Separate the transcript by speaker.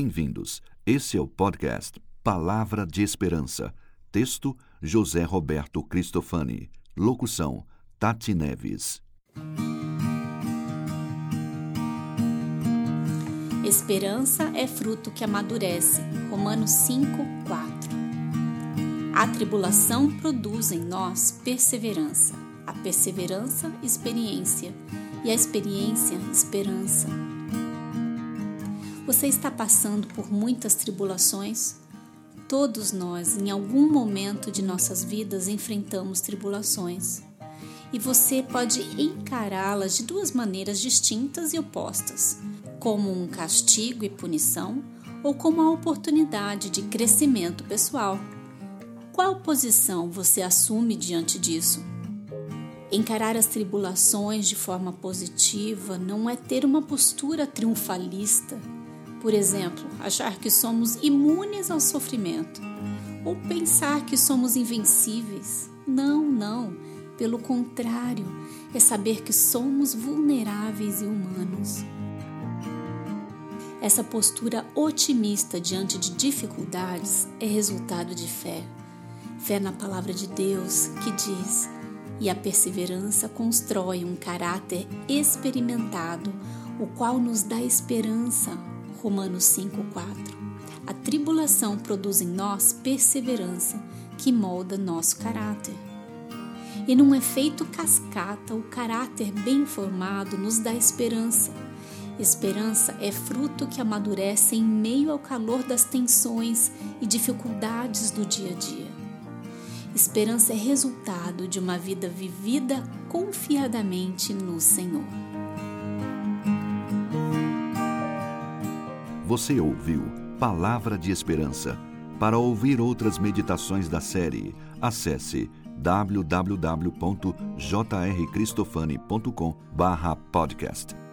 Speaker 1: Bem-vindos. Esse é o podcast Palavra de Esperança. Texto: José Roberto Cristofani. Locução: Tati Neves.
Speaker 2: Esperança é fruto que amadurece. Romanos 5, 4. A tribulação produz em nós perseverança, a perseverança, experiência, e a experiência, esperança. Você está passando por muitas tribulações? Todos nós, em algum momento de nossas vidas, enfrentamos tribulações. E você pode encará-las de duas maneiras distintas e opostas: como um castigo e punição, ou como a oportunidade de crescimento pessoal. Qual posição você assume diante disso? Encarar as tribulações de forma positiva não é ter uma postura triunfalista. Por exemplo, achar que somos imunes ao sofrimento ou pensar que somos invencíveis. Não, não. Pelo contrário, é saber que somos vulneráveis e humanos. Essa postura otimista diante de dificuldades é resultado de fé Fé na palavra de Deus que diz: e a perseverança constrói um caráter experimentado, o qual nos dá esperança. Romanos 5:4. A tribulação produz em nós perseverança, que molda nosso caráter. E num efeito cascata, o caráter bem formado nos dá esperança. Esperança é fruto que amadurece em meio ao calor das tensões e dificuldades do dia a dia. Esperança é resultado de uma vida vivida confiadamente no Senhor.
Speaker 1: Você ouviu Palavra de Esperança. Para ouvir outras meditações da série, acesse www.jrcristofani.com/podcast.